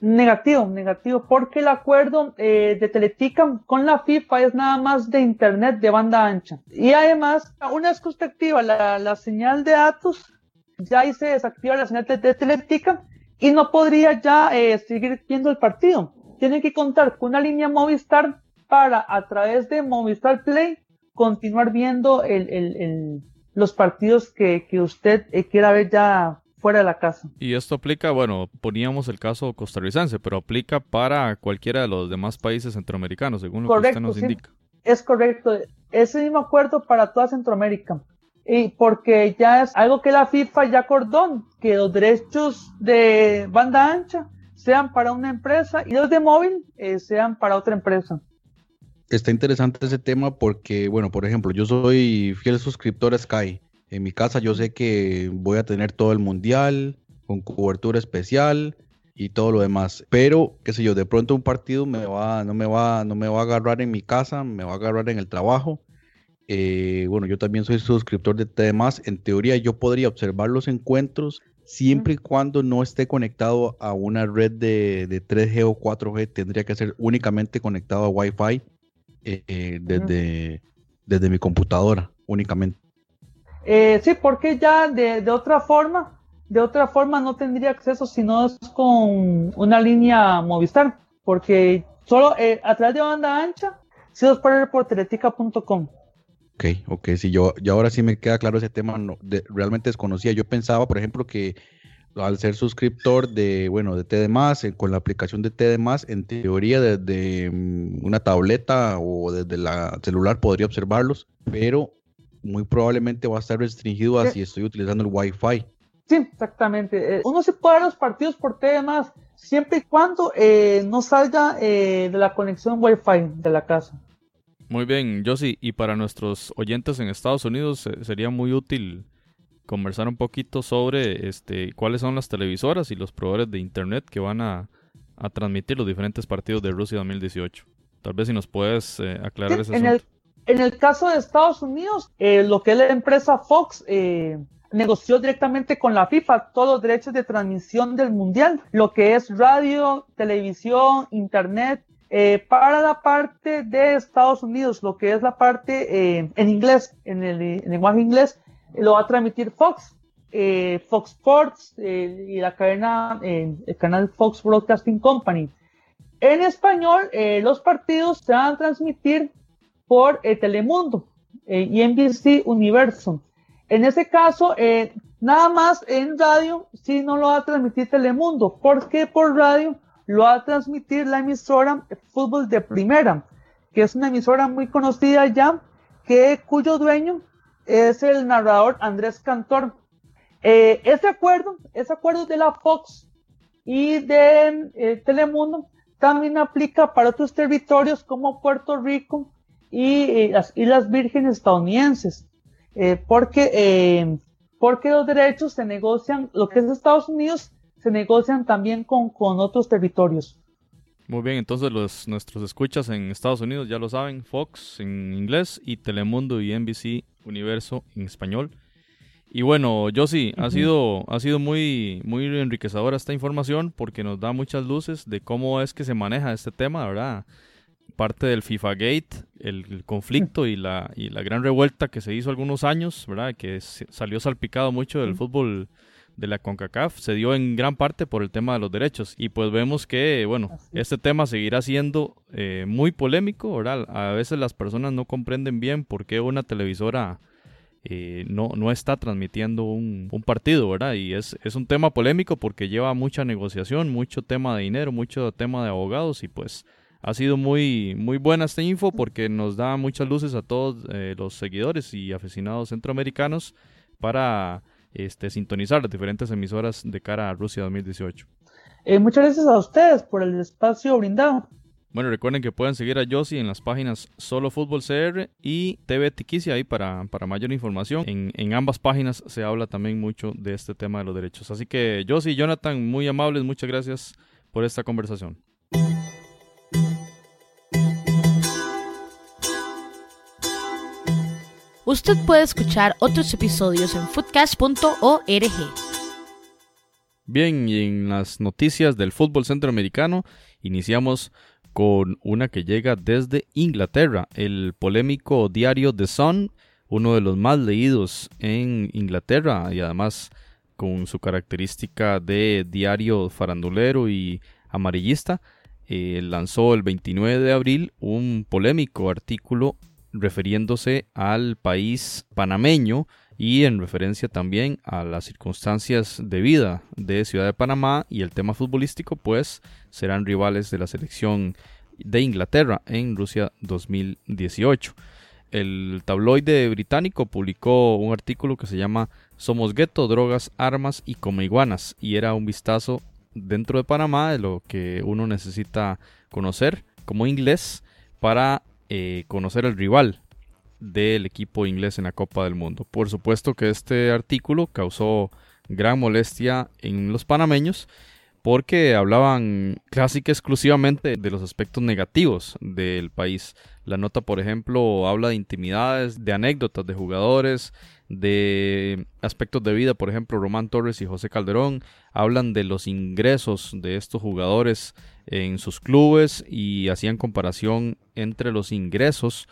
Negativo, negativo, porque el acuerdo eh, de Teletica con la FIFA es nada más de internet de banda ancha. Y además, una vez que la, la señal de datos, ya ahí se desactiva la señal de, Teletica y no podría ya eh, seguir viendo el partido. Tiene que contar con una línea Movistar para a través de Movistar Play continuar viendo el, el, el, los partidos que, que usted eh, quiera ver ya fuera de la casa. Y esto aplica, bueno, poníamos el caso costarricense, pero aplica para cualquiera de los demás países centroamericanos, según lo que usted nos indica. Es correcto, es el mismo acuerdo para toda Centroamérica. Y porque ya es algo que la FIFA ya acordó, que los derechos de banda ancha sean para una empresa y los de móvil eh, sean para otra empresa. Está interesante ese tema porque, bueno, por ejemplo, yo soy fiel suscriptor a Sky en mi casa yo sé que voy a tener todo el mundial con cobertura especial y todo lo demás. Pero, qué sé yo, de pronto un partido me va, no, me va, no me va a agarrar en mi casa, me va a agarrar en el trabajo. Eh, bueno, yo también soy suscriptor de TDMás. En teoría, yo podría observar los encuentros siempre y cuando no esté conectado a una red de, 3G o 4G. Tendría que ser únicamente conectado a Wi-Fi eh, eh, desde, desde mi computadora, únicamente. Eh, sí, porque ya de, otra forma, de otra forma no tendría acceso si no es con una línea Movistar, porque solo eh, a través de banda ancha, si los puede ver por teletica.com. Ok, ok, sí, yo, y ahora sí me queda claro ese tema, no, realmente desconocía. Yo pensaba, por ejemplo, que al ser suscriptor de, bueno, de TD+, eh, con la aplicación de TD+, en teoría desde mm, una tableta o desde la celular podría observarlos, pero muy probablemente va a estar restringido a si estoy utilizando el Wi-Fi. Sí, exactamente. Eh, uno se puede ver los partidos por temas siempre y cuando eh, no salga eh, de la conexión Wi-Fi de la casa. Muy bien, Josie, y para nuestros oyentes en Estados Unidos eh, sería muy útil conversar un poquito sobre este cuáles son las televisoras y los proveedores de internet que van a, transmitir los diferentes partidos de Rusia 2018. Tal vez si nos puedes aclarar ese en El, en el caso de Estados Unidos, lo que es la empresa Fox negoció directamente con la FIFA todos los derechos de transmisión del Mundial, lo que es radio, televisión, internet, eh, para la parte de Estados Unidos, lo que es la parte eh, en inglés, en el, lenguaje inglés, lo va a transmitir Fox, eh, Fox Sports y la cadena, el canal Fox Broadcasting Company. En español, los partidos se van a transmitir por Telemundo y NBC Universo. En ese caso, eh, nada más en radio, sí no lo va a transmitir Telemundo, porque por radio lo va a transmitir la emisora Fútbol de Primera, que es una emisora muy conocida ya, que, cuyo dueño es el narrador Andrés Cantor. Eh, ese acuerdo, ese acuerdo de la Fox y de eh, Telemundo también aplica para otros territorios como Puerto Rico y las Islas Vírgenes estadounidenses. Eh, porque, eh, porque los derechos se negocian, lo que es Estados Unidos, se negocian también con, con otros territorios. Muy bien, entonces los, nuestros escuchas en Estados Unidos ya lo saben, Fox en inglés y Telemundo y NBC Universo en español. Y bueno, yo sí, ha sido, ha sido muy, muy enriquecedora esta información porque nos da muchas luces de cómo es que se maneja este tema, ¿verdad? Parte del FIFA Gate, el, conflicto y la, y la gran revuelta que se hizo algunos años, ¿verdad? Que salió salpicado mucho del fútbol de la CONCACAF, se dio en gran parte por el tema de los derechos. Y pues vemos que, bueno, este tema seguirá siendo eh, muy polémico, ¿verdad? A veces las personas no comprenden bien por qué una televisora... Eh, no, no está transmitiendo un, un, partido, ¿verdad? Y es, es un tema polémico porque lleva mucha negociación, mucho tema de dinero, mucho tema de abogados y pues ha sido muy, muy buena esta info porque nos da muchas luces a todos eh, los seguidores y aficionados centroamericanos para este, sintonizar las diferentes emisoras de cara a Rusia 2018. Eh, muchas gracias a ustedes por el espacio brindado. Bueno, recuerden que pueden seguir a Yossi en las páginas Solo Fútbol CR y TV Tiquicia ahí para, para mayor información. En, en, ambas páginas se habla también mucho de este tema de los derechos. Así que Yossi y Jonathan, muy amables, muchas gracias por esta conversación. Usted puede escuchar otros episodios en footcast.org. Bien, y en las noticias del fútbol centroamericano iniciamos con una que llega desde Inglaterra, el polémico diario The Sun, uno de los más leídos en Inglaterra y además con su característica de diario farandulero y amarillista, eh, lanzó el 29 de abril un polémico artículo refiriéndose al país panameño y en referencia también a las circunstancias de vida de Ciudad de Panamá y el tema futbolístico, pues serán rivales de la selección de Inglaterra en Rusia 2018. El tabloide británico publicó un artículo que se llama Somos gueto, drogas, armas y como iguanas y era un vistazo dentro de Panamá de lo que uno necesita conocer como inglés para eh, conocer al rival del equipo inglés en la Copa del Mundo. Por supuesto que este artículo causó gran molestia en los panameños porque hablaban casi que exclusivamente de los aspectos negativos del país. La nota, por ejemplo, habla de intimidades, de anécdotas de jugadores, de aspectos de vida, por ejemplo, Román Torres y José Calderón hablan de los ingresos de estos jugadores en sus clubes y hacían comparación entre los ingresos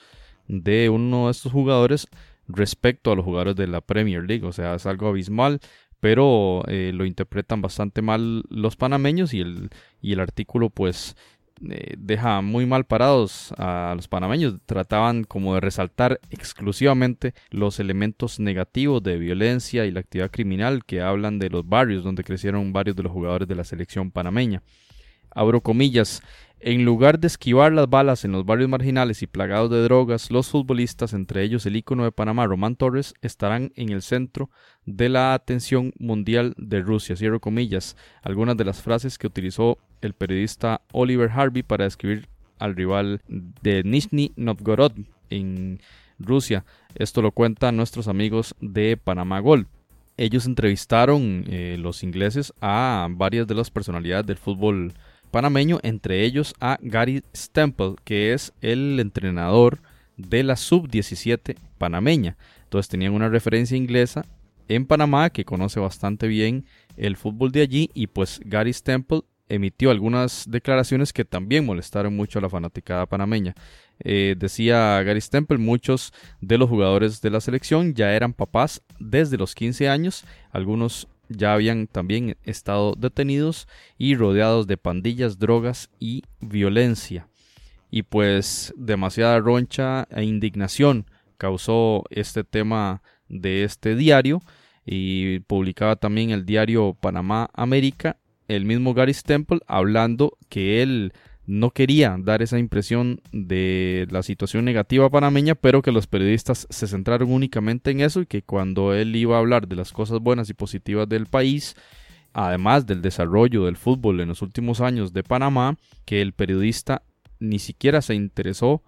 de uno de estos jugadores respecto a los jugadores de la Premier League. O sea, es algo abismal, pero eh, lo interpretan bastante mal los panameños y el, y el artículo pues eh, deja muy mal parados a los panameños. Trataban como de resaltar exclusivamente los elementos negativos de violencia y la actividad criminal que hablan de los barrios donde crecieron varios de los jugadores de la selección panameña abro comillas, En lugar de esquivar las balas en los barrios marginales y plagados de drogas, los futbolistas, entre ellos el ícono de Panamá, Román Torres, estarán en el centro de la atención mundial de Rusia. Cierro comillas, algunas de las frases que utilizó el periodista Oliver Harvey para describir al rival de Nizhny Novgorod en Rusia. Esto lo cuentan nuestros amigos de Panamá Gol. Ellos entrevistaron eh, los ingleses a varias de las personalidades del fútbol panameño, entre ellos a Gary Stemple, que es el entrenador de la sub-17 panameña. Entonces tenían una referencia inglesa en Panamá que conoce bastante bien el fútbol de allí y pues Gary Stemple emitió algunas declaraciones que también molestaron mucho a la fanaticada panameña. Eh, decía Gary Stemple, muchos de los jugadores de la selección ya eran papás desde los 15 años, algunos ya habían también estado detenidos y rodeados de pandillas, drogas y violencia. Y pues demasiada roncha e indignación causó este tema de este diario y publicaba también el diario Panamá América el mismo Gary Stemple hablando que él no quería dar esa impresión de la situación negativa panameña, pero que los periodistas se centraron únicamente en eso y que cuando él iba a hablar de las cosas buenas y positivas del país, además del desarrollo del fútbol en los últimos años de Panamá, que el periodista ni siquiera se interesó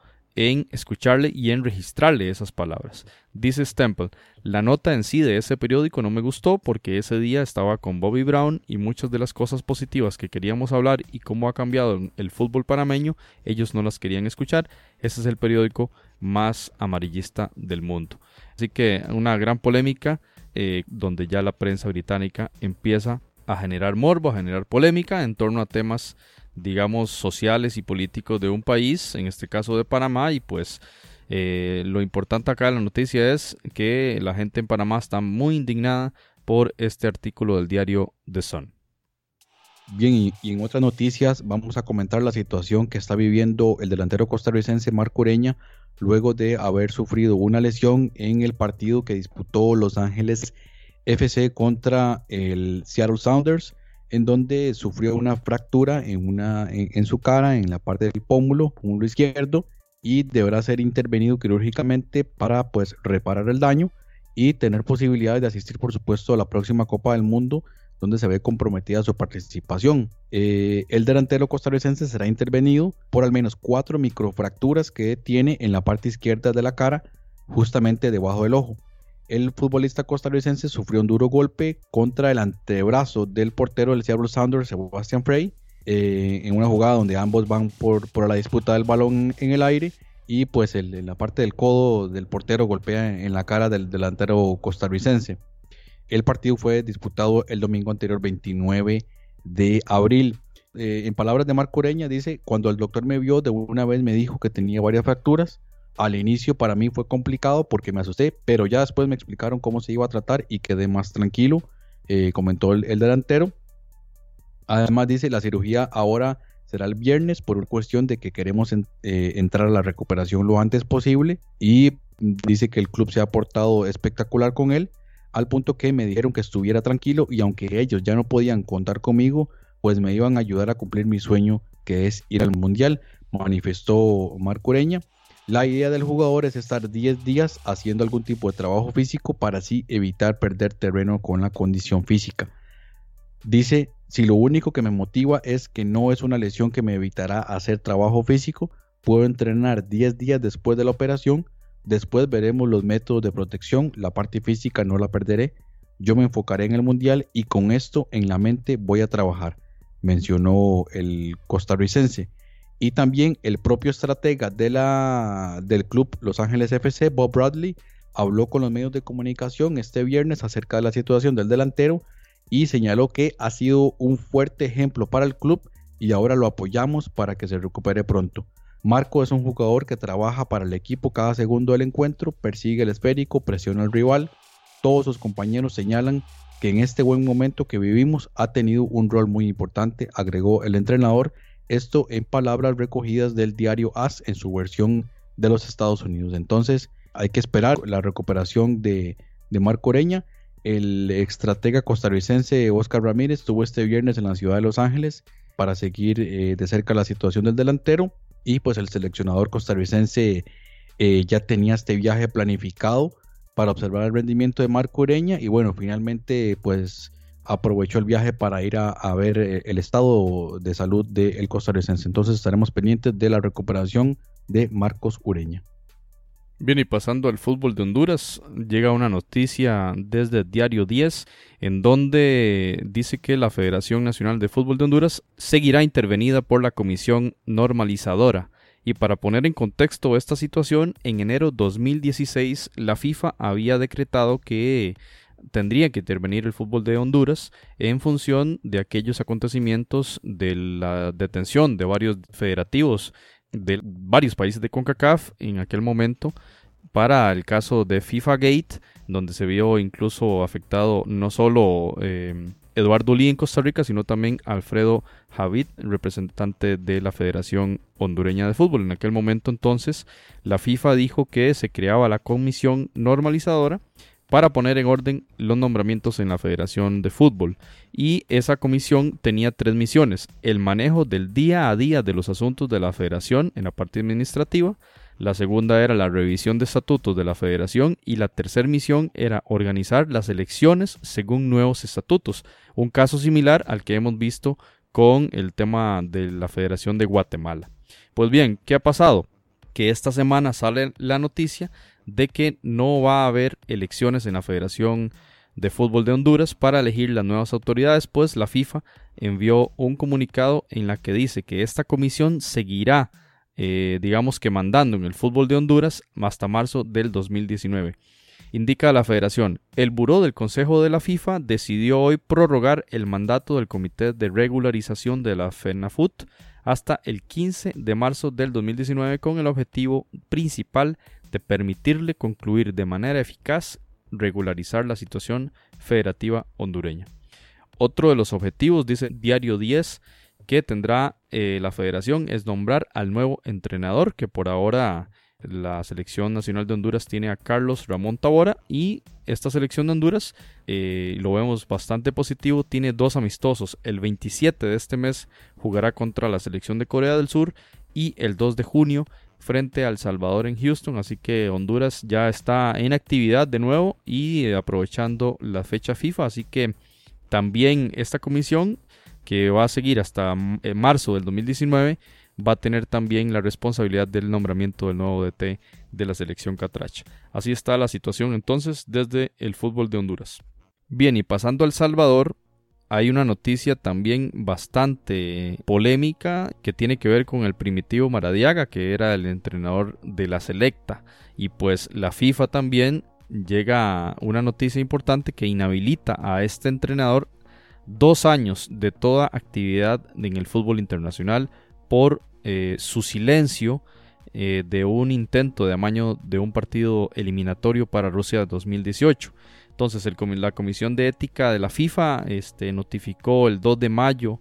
en escucharle y en registrarle esas palabras. Dice Stemple, la nota en sí de ese periódico no me gustó porque ese día estaba con Bobby Brown y muchas de las cosas positivas que queríamos hablar y cómo ha cambiado el fútbol panameño, ellos no las querían escuchar. Ese es el periódico más amarillista del mundo. Así que una gran polémica eh, donde ya la prensa británica empieza a generar morbo, a generar polémica en torno a temas digamos, sociales y políticos de un país, en este caso de Panamá, y pues eh, lo importante acá de la noticia es que la gente en Panamá está muy indignada por este artículo del diario The Sun. Bien, y, en otras noticias vamos a comentar la situación que está viviendo el delantero costarricense Marco Ureña luego de haber sufrido una lesión en el partido que disputó Los Ángeles FC contra el Seattle Sounders en donde sufrió una fractura en, una, en, su cara, en la parte del pómulo, pómulo izquierdo, y deberá ser intervenido quirúrgicamente para pues reparar el daño y tener posibilidades de asistir por supuesto a la próxima Copa del Mundo donde se ve comprometida su participación. Eh, el delantero costarricense será intervenido por al menos cuatro microfracturas que tiene en la parte izquierda de la cara, justamente debajo del ojo el futbolista costarricense sufrió un duro golpe contra el antebrazo del portero del Seattle Sounders, Sebastian Frey, eh, en una jugada donde ambos van por, la disputa del balón en el aire y pues en la parte del codo del portero golpea en la cara del delantero costarricense. El partido fue disputado el domingo anterior 29 de abril. Eh, en palabras de Marco Ureña dice, cuando el doctor me vio de una vez me dijo que tenía varias fracturas, al inicio para mí fue complicado porque me asusté, pero ya después me explicaron cómo se iba a tratar y quedé más tranquilo, eh, comentó el, delantero. Además dice, la cirugía ahora será el viernes por cuestión de que queremos eh, entrar a la recuperación lo antes posible y dice que el club se ha portado espectacular con él al punto que me dijeron que estuviera tranquilo y aunque ellos ya no podían contar conmigo, pues me iban a ayudar a cumplir mi sueño que es ir al mundial, manifestó Marco Ureña. La idea del jugador es estar 10 días haciendo algún tipo de trabajo físico para así evitar perder terreno con la condición física. Dice, si lo único que me motiva es que no es una lesión que me evitará hacer trabajo físico, puedo entrenar 10 días después de la operación, después veremos los métodos de protección, la parte física no la perderé, yo me enfocaré en el mundial y con esto en la mente voy a trabajar, mencionó el costarricense. Y también el propio estratega de la, del club Los Ángeles FC, Bob Bradley, habló con los medios de comunicación este viernes acerca de la situación del delantero y señaló que ha sido un fuerte ejemplo para el club y ahora lo apoyamos para que se recupere pronto. Marco es un jugador que trabaja para el equipo cada segundo del encuentro, persigue el esférico, presiona al rival. Todos sus compañeros señalan que en este buen momento que vivimos ha tenido un rol muy importante, agregó el entrenador esto en palabras recogidas del diario AS en su versión de los Estados Unidos. Entonces hay que esperar la recuperación de, Marco Oreña. El estratega costarricense Oscar Ramírez estuvo este viernes en la ciudad de Los Ángeles para seguir eh, de cerca la situación del delantero y pues el seleccionador costarricense eh, ya tenía este viaje planificado para observar el rendimiento de Marco Ureña y bueno, finalmente pues aprovechó el viaje para ir a, ver eh, el estado de salud del costarricense. Entonces estaremos pendientes de la recuperación de Marcos Ureña. Bien, y pasando al fútbol de Honduras, llega una noticia desde Diario 10 en donde dice que la Federación Nacional de Fútbol de Honduras seguirá intervenida por la Comisión Normalizadora. Y para poner en contexto esta situación, en enero 2016 la FIFA había decretado que tendría que intervenir el fútbol de Honduras en función de aquellos acontecimientos de la detención de varios federativos de varios países de CONCACAF en aquel momento para el caso de FIFA Gate, donde se vio incluso afectado no solo eh, Eduardo Lee en Costa Rica, sino también Alfredo Javid, representante de la Federación Hondureña de Fútbol. En aquel momento entonces, la FIFA dijo que se creaba la comisión normalizadora para poner en orden los nombramientos en la Federación de Fútbol. Y esa comisión tenía tres misiones. El manejo del día a día de los asuntos de la Federación en la parte administrativa. La segunda era la revisión de estatutos de la Federación. Y la tercera misión era organizar las elecciones según nuevos estatutos. Un caso similar al que hemos visto con el tema de la Federación de Guatemala. Pues bien, ¿qué ha pasado? Que esta semana sale la noticia de que no va a haber elecciones en la Federación de Fútbol de Honduras para elegir las nuevas autoridades, pues la FIFA envió un comunicado en la que dice que esta comisión seguirá, eh, digamos que mandando en el fútbol de Honduras hasta marzo del 2019. Indica la federación, el buró del Consejo de la FIFA decidió hoy prorrogar el mandato del Comité de Regularización de la FENAFUT hasta el 15 de marzo del 2019 con el objetivo principal de permitirle concluir de manera eficaz regularizar la situación federativa hondureña. Otro de los objetivos, dice Diario 10, que tendrá eh, la federación es nombrar al nuevo entrenador, que por ahora la selección nacional de Honduras tiene a Carlos Ramón Tabora y esta selección de Honduras, eh, lo vemos bastante positivo, tiene dos amistosos. El 27 de este mes jugará contra la selección de Corea del Sur y el 2 de junio frente al Salvador en Houston, así que Honduras ya está en actividad de nuevo y eh, aprovechando la fecha FIFA, así que también esta comisión que va a seguir hasta mm, eh, marzo del 2019 va a tener también la responsabilidad del nombramiento del nuevo DT de la selección Catracha. Así está la situación entonces desde el fútbol de Honduras. Bien, y pasando al Salvador, hay una noticia también bastante polémica que tiene que ver con el primitivo Maradiaga, que era el entrenador de la selecta. Y pues la FIFA también llega una noticia importante que inhabilita a este entrenador dos años de toda actividad en el fútbol internacional por eh, su silencio eh, de un intento de amaño de un partido eliminatorio para Rusia 2018. Entonces la Comisión de Ética de la FIFA este, notificó el 2 de mayo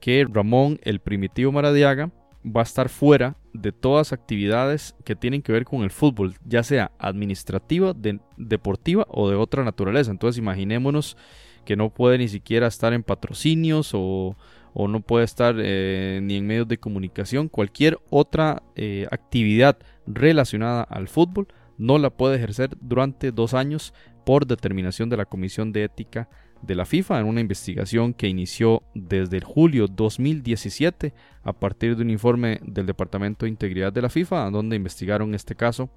que Ramón, el primitivo Maradiaga, va a estar fuera de todas actividades que tienen que ver con el fútbol, ya sea administrativa, deportiva o de otra naturaleza. Entonces imaginémonos que no puede ni siquiera estar en patrocinios o, no puede estar eh, ni en medios de comunicación. Cualquier otra eh, actividad relacionada al fútbol no la puede ejercer durante dos años por determinación de la Comisión de Ética de la FIFA en una investigación que inició desde el julio 2017 a partir de un informe del Departamento de Integridad de la FIFA donde investigaron este caso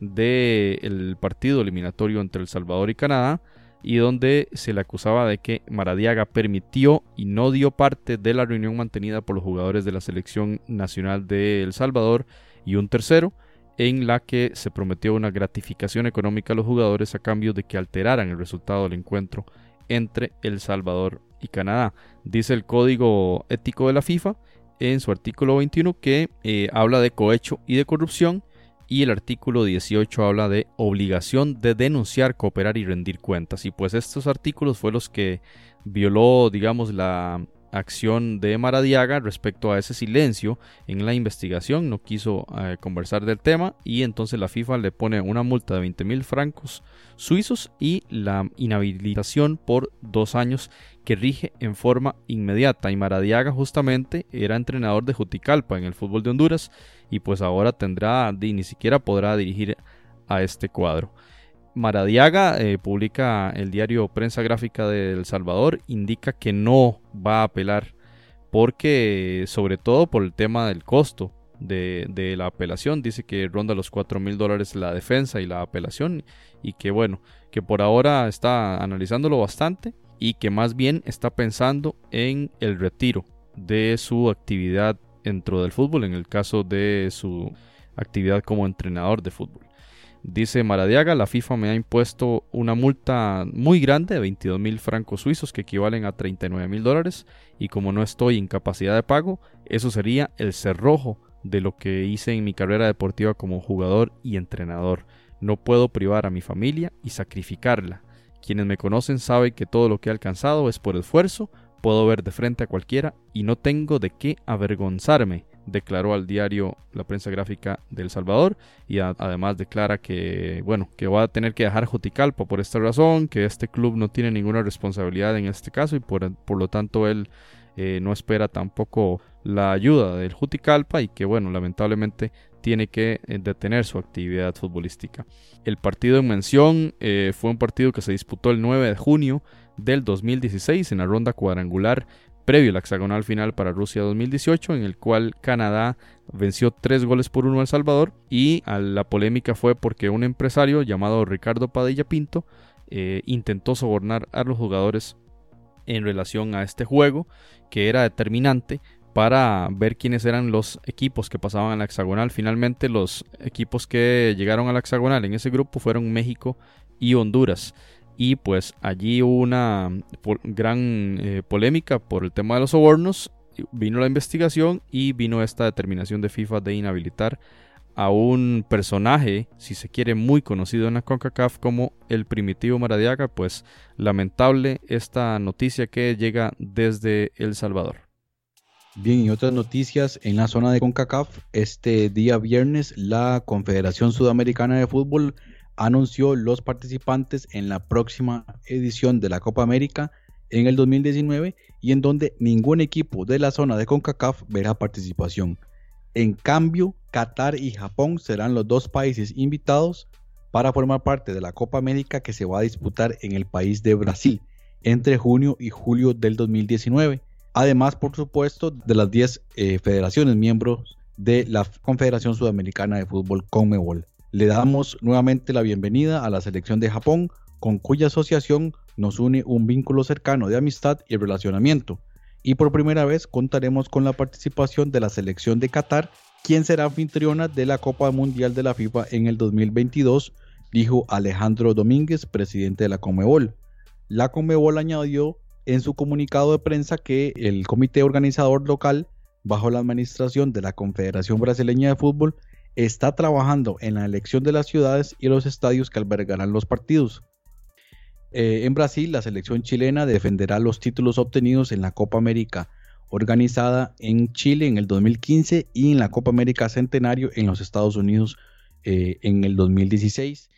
del partido eliminatorio entre El Salvador y Canadá y donde se le acusaba de que Maradiaga permitió y no dio parte de la reunión mantenida por los jugadores de la selección nacional de El Salvador y un tercero en la que se prometió una gratificación económica a los jugadores a cambio de que alteraran el resultado del encuentro entre El Salvador y Canadá. Dice el Código Ético de la FIFA en su artículo 21 que eh, habla de cohecho y de corrupción y el artículo 18 habla de obligación de denunciar, cooperar y rendir cuentas. Y pues estos artículos fue los que violó, digamos, la acción de Maradiaga respecto a ese silencio en la investigación, no quiso eh, conversar del tema y entonces la FIFA le pone una multa de 20 mil francos suizos y la inhabilitación por dos años que rige en forma inmediata. Y Maradiaga justamente era entrenador de Juticalpa en el fútbol de Honduras y pues ahora tendrá, ni siquiera podrá dirigir a este cuadro. Maradiaga eh, publica el diario Prensa Gráfica de El Salvador, indica que no va a apelar porque sobre todo por el tema del costo de, la apelación, dice que ronda los 4 mil dólares la defensa y la apelación y que bueno, que por ahora está analizándolo bastante y que más bien está pensando en el retiro de su actividad dentro del fútbol, en el caso de su actividad como entrenador de fútbol. Dice Maradiaga, la FIFA me ha impuesto una multa muy grande de 22 mil francos suizos que equivalen a 39 mil dólares y como no estoy en capacidad de pago, eso sería el cerrojo de lo que hice en mi carrera deportiva como jugador y entrenador. No puedo privar a mi familia y sacrificarla. Quienes me conocen saben que todo lo que he alcanzado es por esfuerzo, puedo ver de frente a cualquiera y no tengo de qué avergonzarme declaró al diario La Prensa Gráfica del Salvador y además declara que, bueno, que va a tener que dejar Juticalpa por esta razón, que este club no tiene ninguna responsabilidad en este caso y por, por lo tanto él eh, no espera tampoco la ayuda del Juticalpa y que, bueno, lamentablemente tiene que eh, detener su actividad futbolística. El partido en mención eh, fue un partido que se disputó el 9 de junio del 2016 en la ronda cuadrangular previo al hexagonal final para Rusia 2018, en el cual Canadá venció tres goles por uno a El Salvador y la polémica fue porque un empresario llamado Ricardo Padilla Pinto eh, intentó sobornar a los jugadores en relación a este juego que era determinante para ver quiénes eran los equipos que pasaban a la hexagonal. Finalmente los equipos que llegaron a la hexagonal en ese grupo fueron México y Honduras y pues allí hubo una gran eh, polémica por el tema de los sobornos, vino la investigación y vino esta determinación de FIFA de inhabilitar a un personaje, si se quiere, muy conocido en la CONCACAF como el primitivo Maradiaga, pues lamentable esta noticia que llega desde El Salvador. Bien, y otras noticias en la zona de CONCACAF, este día viernes la Confederación Sudamericana de Fútbol anunció los participantes en la próxima edición de la Copa América en el 2019 y en donde ningún equipo de la zona de CONCACAF verá participación. En cambio, Qatar y Japón serán los dos países invitados para formar parte de la Copa América que se va a disputar en el país de Brasil entre junio y julio del 2019. Además, por supuesto, de las 10 eh, federaciones miembros de la Confederación Sudamericana de Fútbol CONMEBOL. Le damos nuevamente la bienvenida a la selección de Japón, con cuya asociación nos une un vínculo cercano de amistad y relacionamiento. Y por primera vez contaremos con la participación de la selección de Qatar, quien será anfitriona de la Copa Mundial de la FIFA en el 2022, dijo Alejandro Domínguez, presidente de la Comebol. La Comebol añadió en su comunicado de prensa que el comité organizador local, bajo la administración de la Confederación Brasileña de Fútbol, está trabajando en la elección de las ciudades y los estadios que albergarán los partidos. Eh, en Brasil, la selección chilena defenderá los títulos obtenidos en la Copa América organizada en Chile en el 2015 y en la Copa América Centenario en los Estados Unidos eh, en el 2016.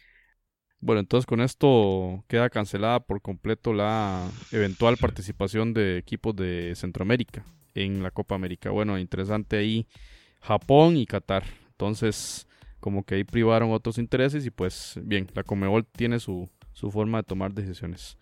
Bueno, entonces con esto queda cancelada por completo la eventual participación de equipos de Centroamérica en la Copa América. Bueno, interesante ahí Japón y Qatar. Entonces, como que ahí privaron otros intereses y pues bien, la Comebol tiene su, forma de tomar decisiones.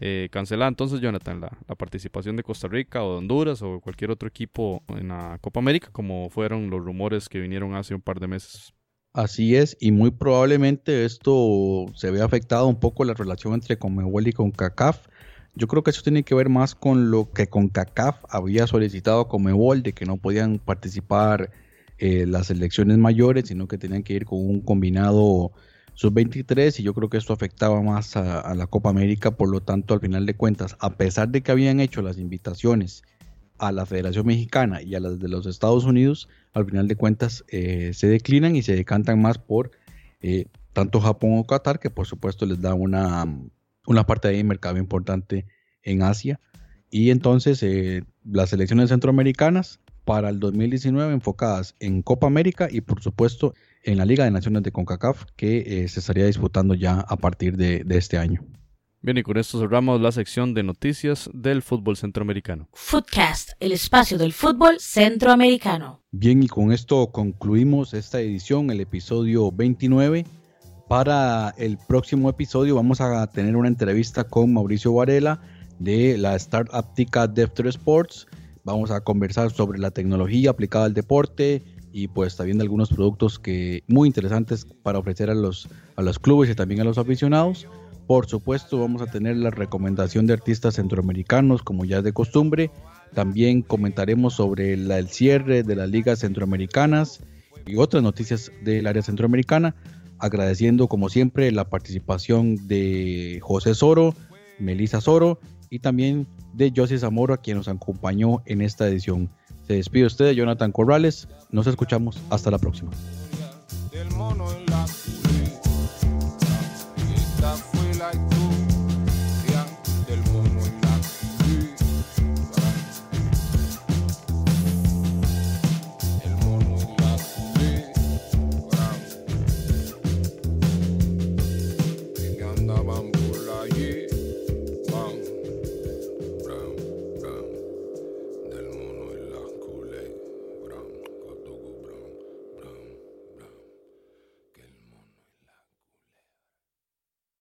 Eh, entonces, Jonathan, la, la, participación de Costa Rica o de Honduras o cualquier otro equipo en la Copa América, como fueron los rumores que vinieron hace un par de meses. Así es, y muy probablemente esto se ve afectado un poco la relación entre Comebol y CONCACAF. Yo creo que eso tiene que ver más con lo que CONCACAF había solicitado a Comebol, de que no podían participar eh, las elecciones mayores, sino que tenían que ir con un combinado sub-23 y yo creo que esto afectaba más a, la Copa América, por lo tanto al final de cuentas, a pesar de que habían hecho las invitaciones a la Federación Mexicana y a las de los Estados Unidos, al final de cuentas eh, se declinan y se decantan más por eh, tanto Japón o Qatar, que por supuesto les da una, una parte de mercado importante en Asia. Y entonces las elecciones centroamericanas para el 2019 enfocadas en Copa América y por supuesto en la Liga de Naciones de CONCACAF que eh, se estaría disputando ya a partir de, este año. Bien, y con esto cerramos la sección de noticias del fútbol centroamericano. Footcast, el espacio del fútbol centroamericano. Bien, y con esto concluimos esta edición, el episodio 29. Para el próximo episodio vamos a tener una entrevista con Mauricio Varela de la startup Tica Defter Sports. Vamos a conversar sobre la tecnología aplicada al deporte y pues también algunos productos que muy interesantes para ofrecer a los, a los clubes y también a los aficionados. Por supuesto, vamos a tener la recomendación de artistas centroamericanos, como ya es de costumbre. También comentaremos sobre el cierre de las ligas centroamericanas y otras noticias del área centroamericana. Agradeciendo, como siempre, la participación de José Soro, Melissa Soro y también de José Zamora, quien nos acompañó en esta edición. Se despide usted, Jonathan Corrales. Nos escuchamos. Hasta la próxima.